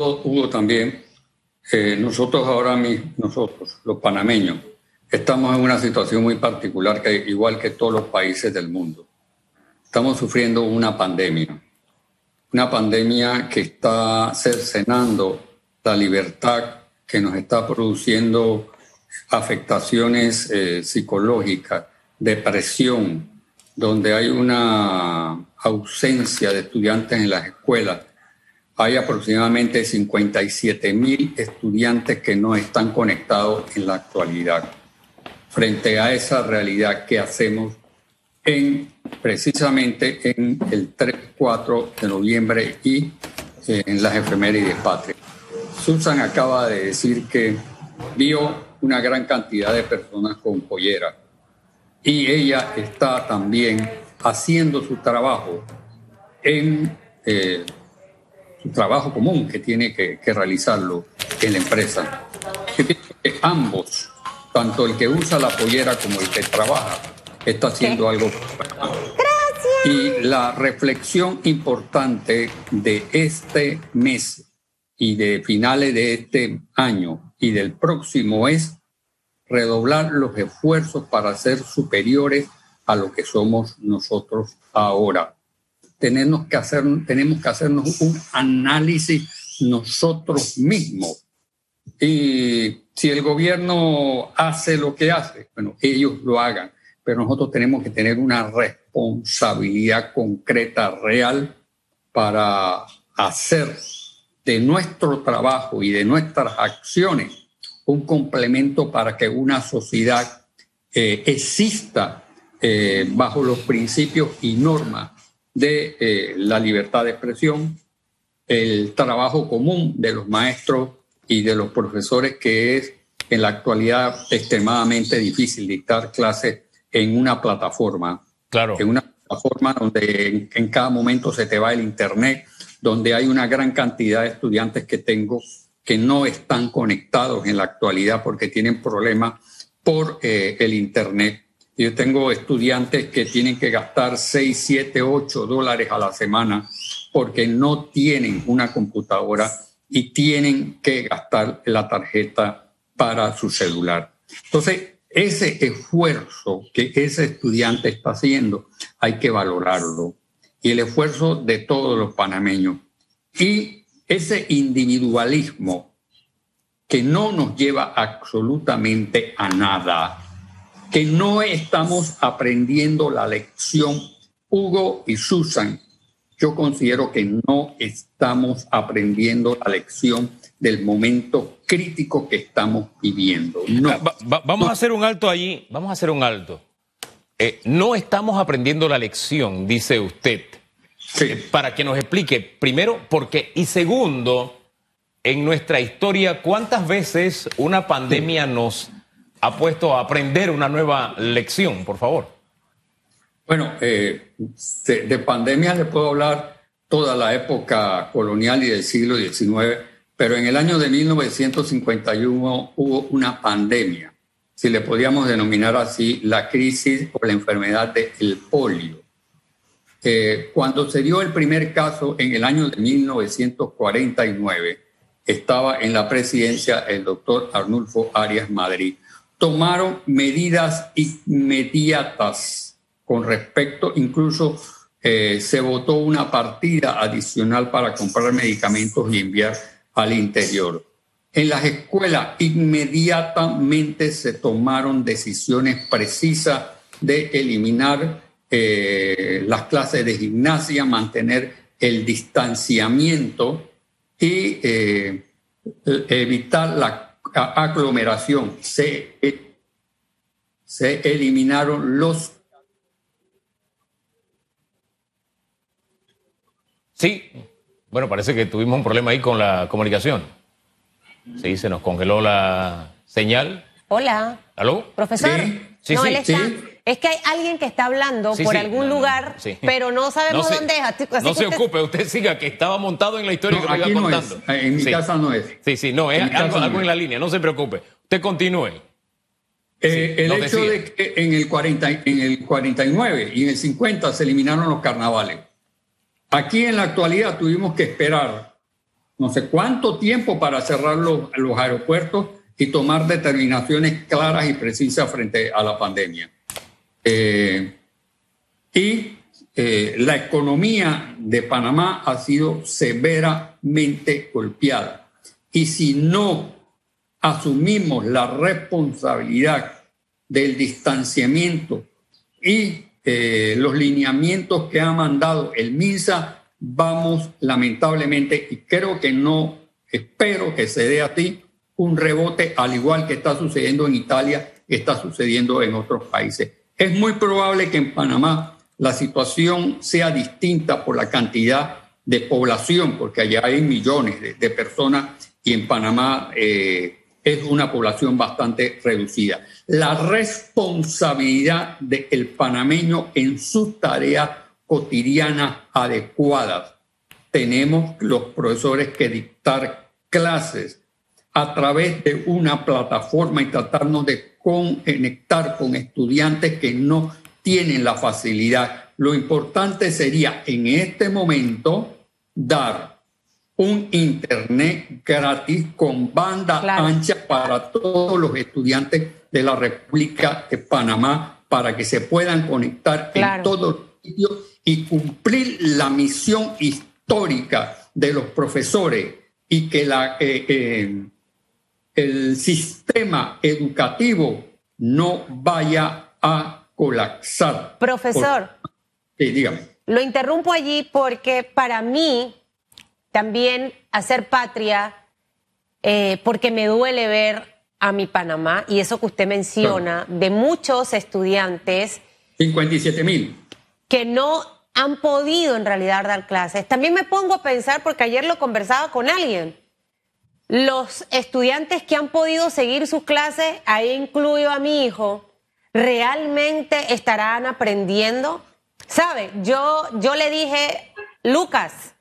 Hugo también, eh, nosotros ahora mismo, nosotros, los panameños, estamos en una situación muy particular, que igual que todos los países del mundo. Estamos sufriendo una pandemia, una pandemia que está cercenando la libertad, que nos está produciendo afectaciones eh, psicológicas, depresión, donde hay una ausencia de estudiantes en las escuelas. Hay aproximadamente 57 mil estudiantes que no están conectados en la actualidad. Frente a esa realidad, ¿qué hacemos en, precisamente en el 3-4 de noviembre y eh, en las efemérides patrias? Susan acaba de decir que vio una gran cantidad de personas con pollera y ella está también haciendo su trabajo en eh, su trabajo común que tiene que, realizarlo en la empresa. Que ambos, tanto el que usa la pollera como el que trabaja, está haciendo algo. Gracias. Y la reflexión importante de este mes y de finales de este año y del próximo es redoblar los esfuerzos para ser superiores a lo que somos nosotros ahora. Tenemos que, hacer, tenemos que hacernos un análisis nosotros mismos. Y si el gobierno hace lo que hace, bueno, ellos lo hagan, pero nosotros tenemos que tener una responsabilidad concreta, real, para hacer de nuestro trabajo y de nuestras acciones un complemento para que una sociedad eh, exista eh, bajo los principios y normas de eh, la libertad de expresión, el trabajo común de los maestros y de los profesores, que es en la actualidad extremadamente difícil dictar clases en una plataforma. Claro. En una plataforma donde en cada momento se te va el Internet, donde hay una gran cantidad de estudiantes que tengo que no están conectados en la actualidad porque tienen problemas por eh, el Internet. Yo tengo estudiantes que tienen que gastar 6, 7, 8 dólares a la semana porque no tienen una computadora y tienen que gastar la tarjeta para su celular. Entonces, ese esfuerzo que ese estudiante está haciendo hay que valorarlo y el esfuerzo de todos los panameños. Y ese individualismo que no nos lleva absolutamente a nada, que no estamos aprendiendo la lección, Hugo y Susan, yo considero que no estamos aprendiendo la lección del momento crítico que estamos viviendo. No. vamos a hacer un alto allí, vamos a hacer un alto. Eh, no estamos aprendiendo la lección, dice usted. Eh, para que nos explique, primero, por qué, y segundo, en nuestra historia, ¿cuántas veces una pandemia nos ha puesto a aprender una nueva lección, por favor? Bueno, eh, de, pandemia le puedo hablar toda la época colonial y del siglo XIX, pero en el año de 1951 hubo una pandemia, si le podíamos denominar así, la crisis o la enfermedad del polio cuando se dio el primer caso en el año de 1949, estaba en la presidencia el doctor Arnulfo Arias Madrid. Tomaron medidas inmediatas con respecto, incluso eh, se votó una partida adicional para comprar medicamentos y enviar al interior. En las escuelas inmediatamente se tomaron decisiones precisas de eliminar eh, las clases de gimnasia, mantener el distanciamiento y eh, evitar la aglomeración. Se, se eliminaron los... Sí, bueno, parece que tuvimos un problema ahí con la comunicación. Sí, se nos congeló la señal. Hola. ¿Aló? Profesor. Sí, sí, sí. Es que hay alguien que está hablando por algún lugar, pero no sabemos dónde es. no se ocupe, usted siga, que estaba montado en la historia que me iba contando. En mi casa no es. Sí, sí, no, es algo, en la línea, no se preocupe. Usted continúe. Eh, el hecho de que en el, 40, en el 49 y en el 50 se eliminaron los carnavales. Aquí en la actualidad tuvimos que esperar no sé cuánto tiempo para cerrar los, los aeropuertos y tomar determinaciones claras y precisas frente a la pandemia. Eh, y eh, la economía de Panamá ha sido severamente golpeada. Y si no asumimos la responsabilidad del distanciamiento y eh, los lineamientos que ha mandado el MINSA, vamos lamentablemente, y creo que no, espero que se dé a ti un rebote al igual que está sucediendo en Italia, está sucediendo en otros países. Es muy probable que en Panamá la situación sea distinta por la cantidad de población, porque allá hay millones de, personas y en Panamá eh, es una población bastante reducida. La responsabilidad del panameño en sus tareas cotidianas adecuadas. Tenemos los profesores que dictar clases a través de una plataforma y tratarnos de conectar con estudiantes que no tienen la facilidad. Lo importante sería en este momento dar un internet gratis con banda ancha para todos los estudiantes de la República de Panamá para que se puedan conectar en todos los sitios y cumplir la misión histórica de los profesores y que la, eh, eh, el sistema educativo no vaya a colapsar. Profesor. sí, dígame. Lo interrumpo allí porque para mí también hacer patria, eh, porque me duele ver a mi Panamá y eso que usted menciona de muchos estudiantes. 57 mil. Que no han podido en realidad dar clases. También me pongo a pensar, porque ayer lo conversaba con alguien, los estudiantes que han podido seguir sus clases, ahí incluyo a mi hijo, realmente estarán aprendiendo. ¿Sabe? Yo, yo le dije, Lucas,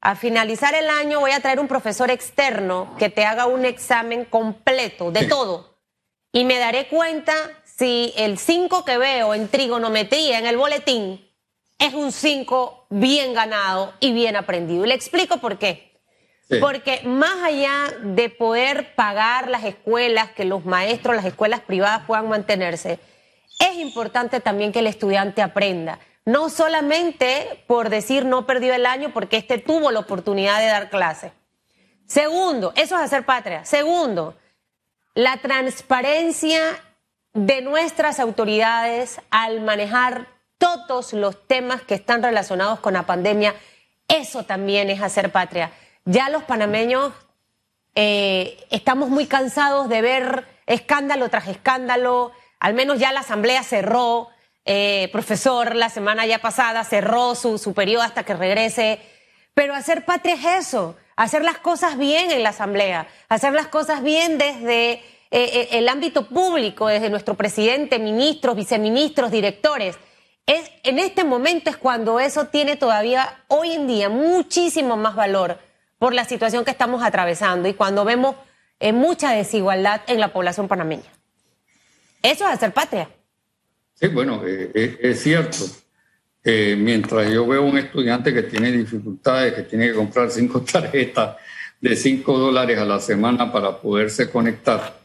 a finalizar el año voy a traer un profesor externo que te haga un examen completo de todo. Y me daré cuenta si el 5 que veo en trigonometría en el boletín es un 5 bien ganado y bien aprendido. Y le explico por qué. Porque más allá de poder pagar las escuelas, que los maestros, las escuelas privadas puedan mantenerse, es importante también que el estudiante aprenda. No solamente por decir no perdió el año porque este tuvo la oportunidad de dar clase. Segundo, eso es hacer patria. Segundo, la transparencia de nuestras autoridades al manejar todos los temas que están relacionados con la pandemia. Eso también es hacer patria. Ya los panameños eh, estamos muy cansados de ver escándalo tras escándalo. Al menos ya la asamblea cerró. Eh, profesor, la semana ya pasada cerró su, su periodo hasta que regrese. Pero hacer patria es eso, hacer las cosas bien en la asamblea, hacer las cosas bien desde eh, el ámbito público, desde nuestro presidente, ministros, viceministros, directores. Es, en este momento es cuando eso tiene todavía hoy en día muchísimo más valor por la situación que estamos atravesando y cuando vemos eh, mucha desigualdad en la población panameña. Eso es hacer patria. Sí, bueno, eh, eh, es cierto. mientras yo veo un estudiante que tiene dificultades, que tiene que comprar cinco tarjetas de cinco dólares a la semana para poderse conectar,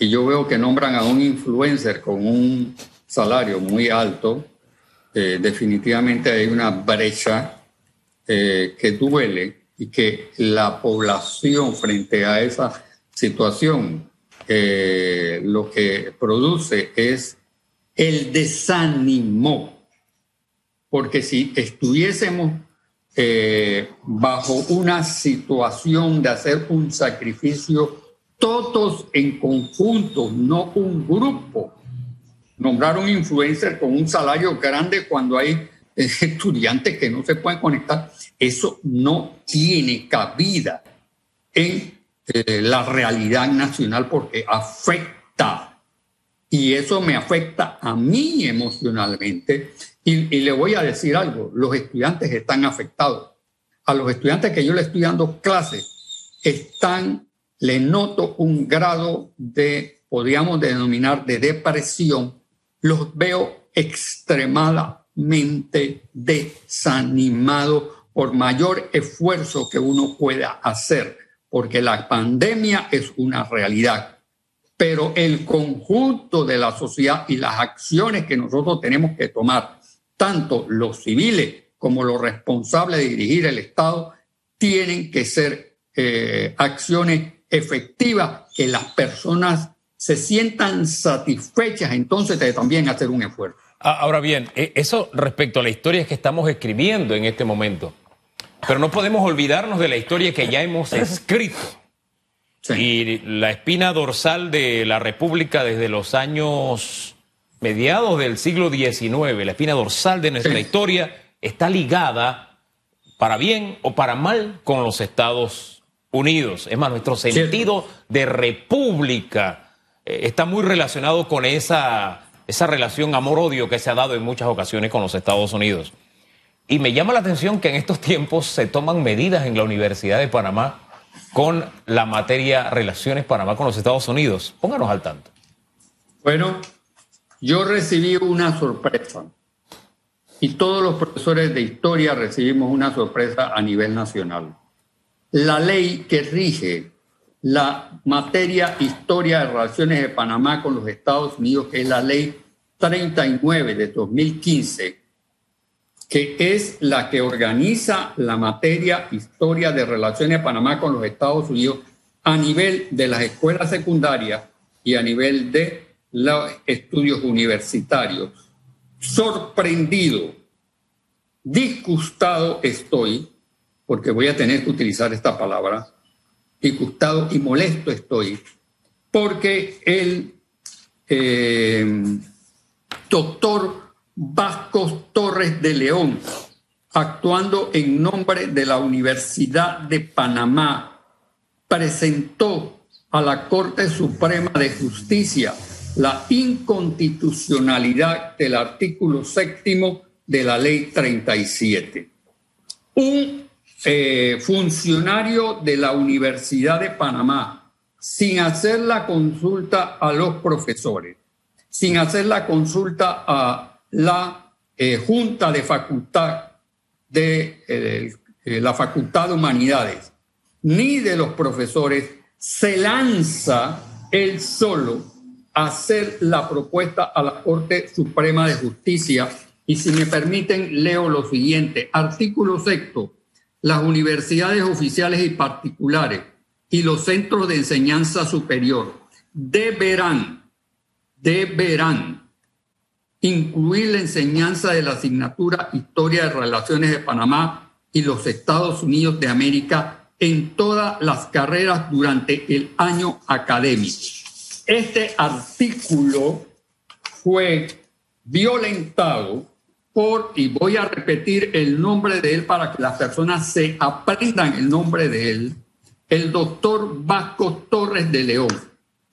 y yo veo que nombran a un influencer con un salario muy alto, definitivamente hay una brecha que duele y que la población frente a esa situación eh, lo que produce es el desánimo, porque si estuviésemos eh, bajo una situación de hacer un sacrificio todos en conjunto, no un grupo, nombrar un influencer con un salario grande cuando hay estudiantes que no se pueden conectar, eso no tiene cabida en eh, la realidad nacional porque afecta. Y eso me afecta a mí emocionalmente. Y, y le voy a decir algo, los estudiantes están afectados. A los estudiantes que yo le estoy dando clases, están, le noto un grado de, podríamos denominar, de depresión. Los veo extremadamente desanimado por mayor esfuerzo que uno pueda hacer, porque la pandemia es una realidad. Pero el conjunto de la sociedad y las acciones que nosotros tenemos que tomar, tanto los civiles como los responsables de dirigir el Estado, tienen que ser eh, acciones efectivas que las personas se sientan satisfechas entonces de también hacer un esfuerzo. Ah, ahora bien, e, eso respecto a la historia que estamos escribiendo en este momento, pero no podemos olvidarnos de la historia que ya hemos escrito. Y la espina dorsal de la República desde los años mediados del siglo XIX, la espina dorsal de nuestra historia, está ligada, para bien o para mal, con los Estados Unidos. Es más, nuestro sentido de república eh, está muy relacionado con esa, esa relación amor-odio que se ha dado en muchas ocasiones con los Estados Unidos. Y me llama la atención que en estos tiempos se toman medidas en la Universidad de Panamá con la materia Relaciones Panamá con los Estados Unidos. Pónganos al tanto. Bueno, yo recibí una sorpresa y todos los profesores de historia recibimos una sorpresa a nivel nacional. La ley que rige la materia historia de relaciones de Panamá con los Estados Unidos, que es la ley 39 de 2015, que es la que organiza la materia historia de relaciones de Panamá con los Estados Unidos a nivel de las escuelas secundarias y a nivel de los estudios universitarios. Sorprendido, disgustado estoy, porque voy a tener que utilizar esta palabra, disgustado y molesto estoy porque el eh, doctor Vascos Torres de León, actuando en nombre de la Universidad de Panamá, presentó a la Corte Suprema de Justicia la inconstitucionalidad del artículo séptimo de la Ley 37. Un eh, funcionario de la Universidad de Panamá sin hacer la consulta a los profesores, sin hacer la consulta a la eh, Junta de Facultad de eh, la Facultad de Humanidades, ni de los profesores, se lanza él solo a hacer la propuesta a la Corte Suprema de Justicia. Y si me permiten, leo lo siguiente. Artículo sexto las universidades oficiales y particulares y los centros de enseñanza superior deberán, deberán incluir la enseñanza de la asignatura Historia de Relaciones de Panamá y los Estados Unidos de América en todas las carreras durante el año académico. Este artículo fue violentado por, y voy a repetir el nombre de él para que las personas se aprendan el nombre de él, el doctor Vasco Torres de León.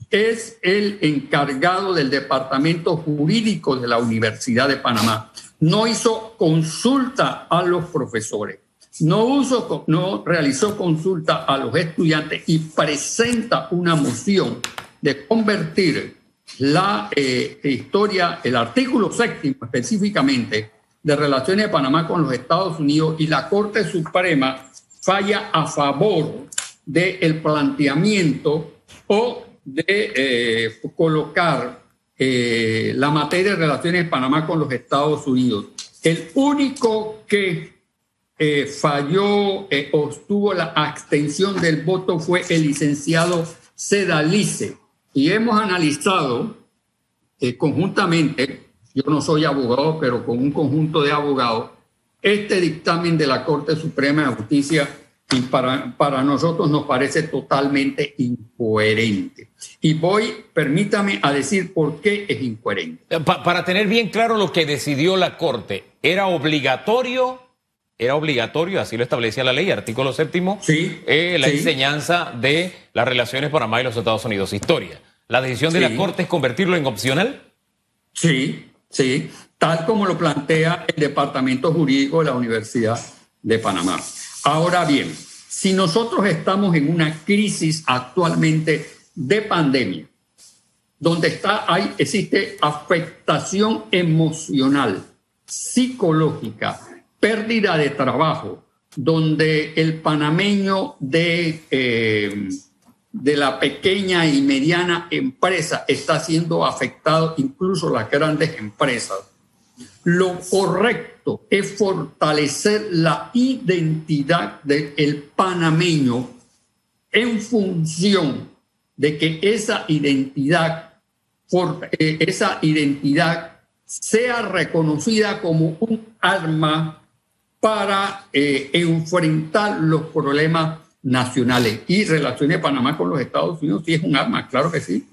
Es el encargado del departamento jurídico de la Universidad de Panamá. No hizo consulta a los profesores, no, no realizó consulta a los estudiantes y presenta una moción de convertir la eh, historia, el artículo séptimo específicamente de relaciones de Panamá con los Estados Unidos y la Corte Suprema falla a favor del planteamiento o de eh, colocar eh, la materia de relaciones de Panamá con los Estados Unidos. El único que falló o tuvo la abstención del voto fue el licenciado Sedalice y hemos analizado eh, conjuntamente, yo no soy abogado, pero con un conjunto de abogados, este dictamen de la Corte Suprema de Justicia y para, para nosotros nos parece totalmente incoherente. Y voy, permítame, a decir por qué es incoherente. Eh, para tener bien claro lo que decidió la Corte, ¿era obligatorio era obligatorio, así lo establecía la ley, artículo séptimo, sí, eh, la enseñanza de las relaciones Panamá y los Estados Unidos. Historia. ¿La decisión de la Corte es convertirlo en opcional? Sí, sí, tal como lo plantea el Departamento Jurídico de la Universidad de Panamá. Ahora bien, si nosotros estamos en una crisis actualmente de pandemia, donde está, hay, existe afectación emocional, psicológica, pérdida de trabajo, donde el panameño de, eh, de la pequeña y mediana empresa está siendo afectado, incluso las grandes empresas. Lo correcto es fortalecer la identidad del panameño en función de que esa identidad, eh, esa identidad sea reconocida como un arma para eh, enfrentar los problemas nacionales. Y relaciones Panamá con los Estados Unidos sí es un arma, claro que sí.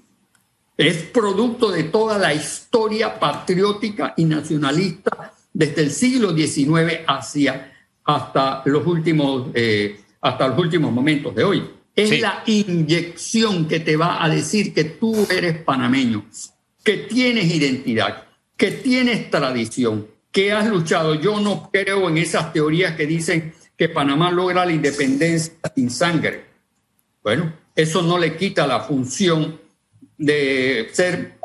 Es producto de toda la historia patriótica y nacionalista desde el siglo XIX hacia hasta los últimos, eh, hasta los últimos momentos de hoy. Es la inyección que te va a decir que tú eres panameño, que tienes identidad, que tienes tradición, que has luchado. Yo no creo en esas teorías que dicen que Panamá logra la independencia sin sangre. Bueno, eso no le quita la función de ser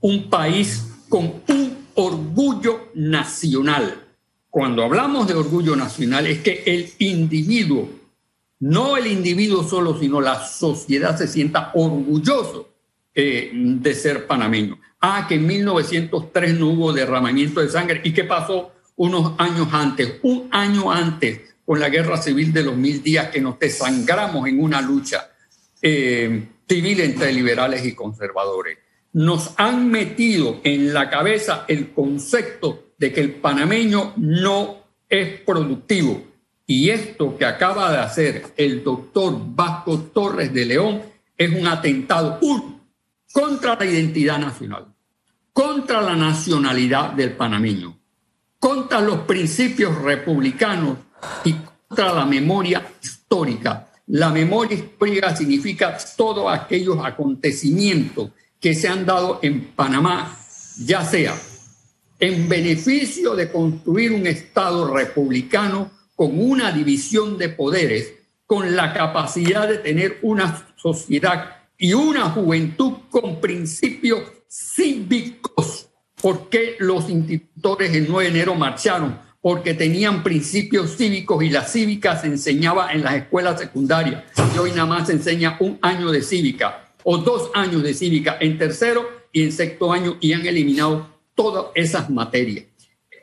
un país con un orgullo nacional. Cuando hablamos de orgullo nacional es que el individuo, no el individuo solo, sino la sociedad se sienta orgulloso eh, de ser panameño. Ah, que en 1903 no hubo derramamiento de sangre. ¿Y qué pasó unos años antes? Un año antes, con la guerra civil de los mil días, que nos desangramos en una lucha eh, civil entre liberales y conservadores. Nos han metido en la cabeza el concepto de que el panameño no es productivo. Y esto que acaba de hacer el doctor Vasco Torres de León es un atentado contra la identidad nacional, contra la nacionalidad del panameño, contra los principios republicanos y contra la memoria histórica. La memoria histórica significa todos aquellos acontecimientos que se han dado en Panamá, ya sea en beneficio de construir un Estado republicano con una división de poderes, con la capacidad de tener una sociedad y una juventud con principios cívicos. ¿Por qué los institutores el 9 de enero marcharon? Porque tenían principios cívicos y la cívica se enseñaba en las escuelas secundarias. Hoy nada más se enseña un año de cívica o dos años de cívica en tercero y en sexto año y han eliminado todas esas materias.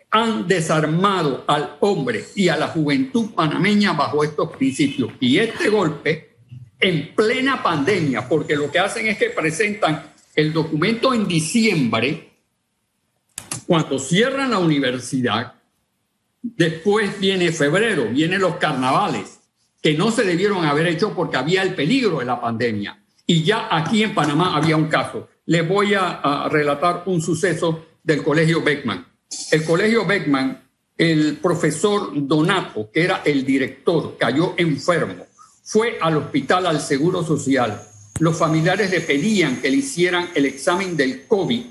Han desarmado al hombre y a la juventud panameña bajo estos principios. Y este golpe en plena pandemia, porque lo que hacen es que presentan el documento en diciembre, cuando cierran la universidad, después viene febrero, vienen los carnavales, que no se debieron haber hecho porque había el peligro de la pandemia. Y ya aquí en Panamá había un caso. Les voy a, relatar un suceso del Colegio Beckman. El Colegio Beckman, el profesor Donato, que era el director, cayó enfermo fue al hospital al Seguro Social. Los familiares le pedían que le hicieran el examen del COVID.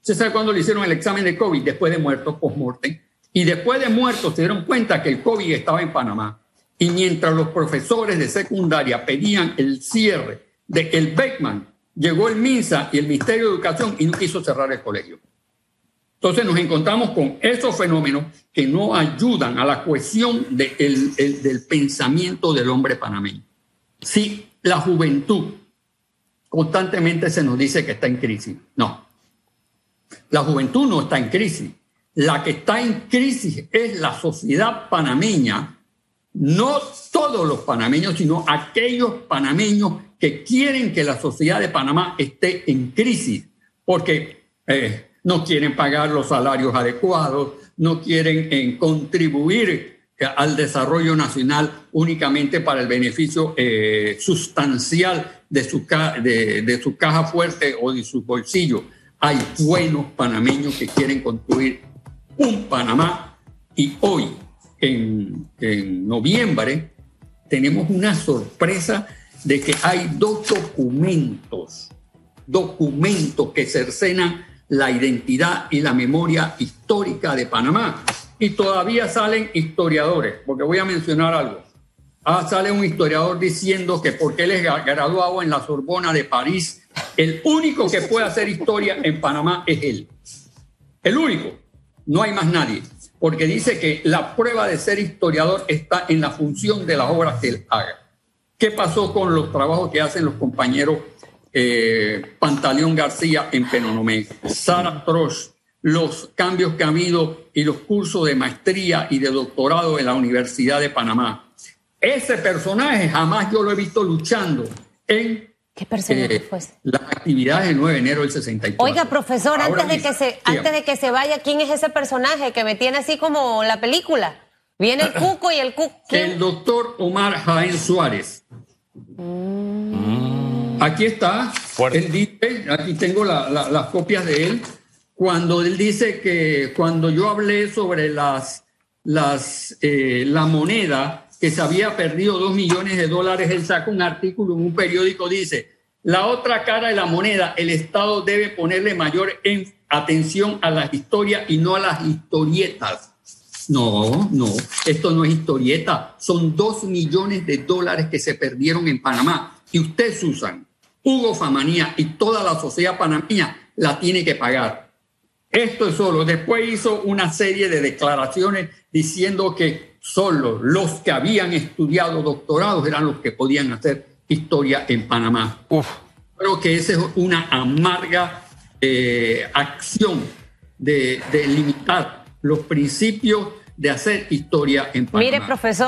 ¿Se sabe cuándo le hicieron el examen de COVID? Después de muerto, post-mortem. Y después de muerto se dieron cuenta que el COVID estaba en Panamá. Y mientras los profesores de secundaria pedían el cierre de el Beckman, llegó el MINSA y el Ministerio de Educación y no quiso cerrar el colegio. Entonces nos encontramos con esos fenómenos que no ayudan a la cohesión del pensamiento del hombre panameño. Si la juventud constantemente se nos dice que está en crisis, no. La juventud no está en crisis. La que está en crisis es la sociedad panameña, no todos los panameños, sino aquellos panameños que quieren que la sociedad de Panamá esté en crisis, porque eh, no quieren pagar los salarios adecuados, no quieren eh, contribuir al desarrollo nacional únicamente para el beneficio eh, sustancial de su, de, su caja fuerte o de su bolsillo. Hay buenos panameños que quieren construir un Panamá y hoy, en, en noviembre, tenemos una sorpresa de que hay dos documentos, documentos que cercenan la identidad y la memoria histórica de Panamá. Y todavía salen historiadores, porque voy a mencionar algo. Ah, sale un historiador diciendo que porque él es graduado en la Sorbona de París, el único que puede hacer historia en Panamá es él. El único. No hay más nadie. porque dice que la prueba de ser historiador está en la función de las obras que él haga. ¿Qué pasó con los trabajos que hacen los compañeros eh, Pantaleón García en Penonomé, Sara Trosh, los cambios que ha habido y los cursos de maestría y de doctorado en la Universidad de Panamá? Ese personaje jamás yo lo he visto luchando en ¿Qué personaje eh, fue? Las actividades del 9 de enero del 64. Oiga, profesor, antes de, que se, antes de que se vaya, ¿quién es ese personaje que me tiene así como la película? Viene el cuco y el cuco. El doctor Omar Jaén Suárez. Mm. Aquí está. Él dice, aquí tengo las copias de él. Cuando él dice que cuando yo hablé sobre las, las, eh, la moneda que se había perdido dos millones de dólares, él saca un artículo en un periódico, dice, la otra cara de la moneda, el Estado debe ponerle mayor atención a las historias y no a las historietas. No, no, esto no es historieta, son dos millones de dólares que se perdieron en Panamá. Y usted, Susan, Hugo Famanía y toda la sociedad panameña la tiene que pagar. Esto es solo. Después hizo una serie de declaraciones diciendo que solo los que habían estudiado doctorados eran los que podían hacer historia en Panamá. Creo que esa es una amarga eh, acción de, de limitar los principios de hacer historia en Panamá. Mire, profesor.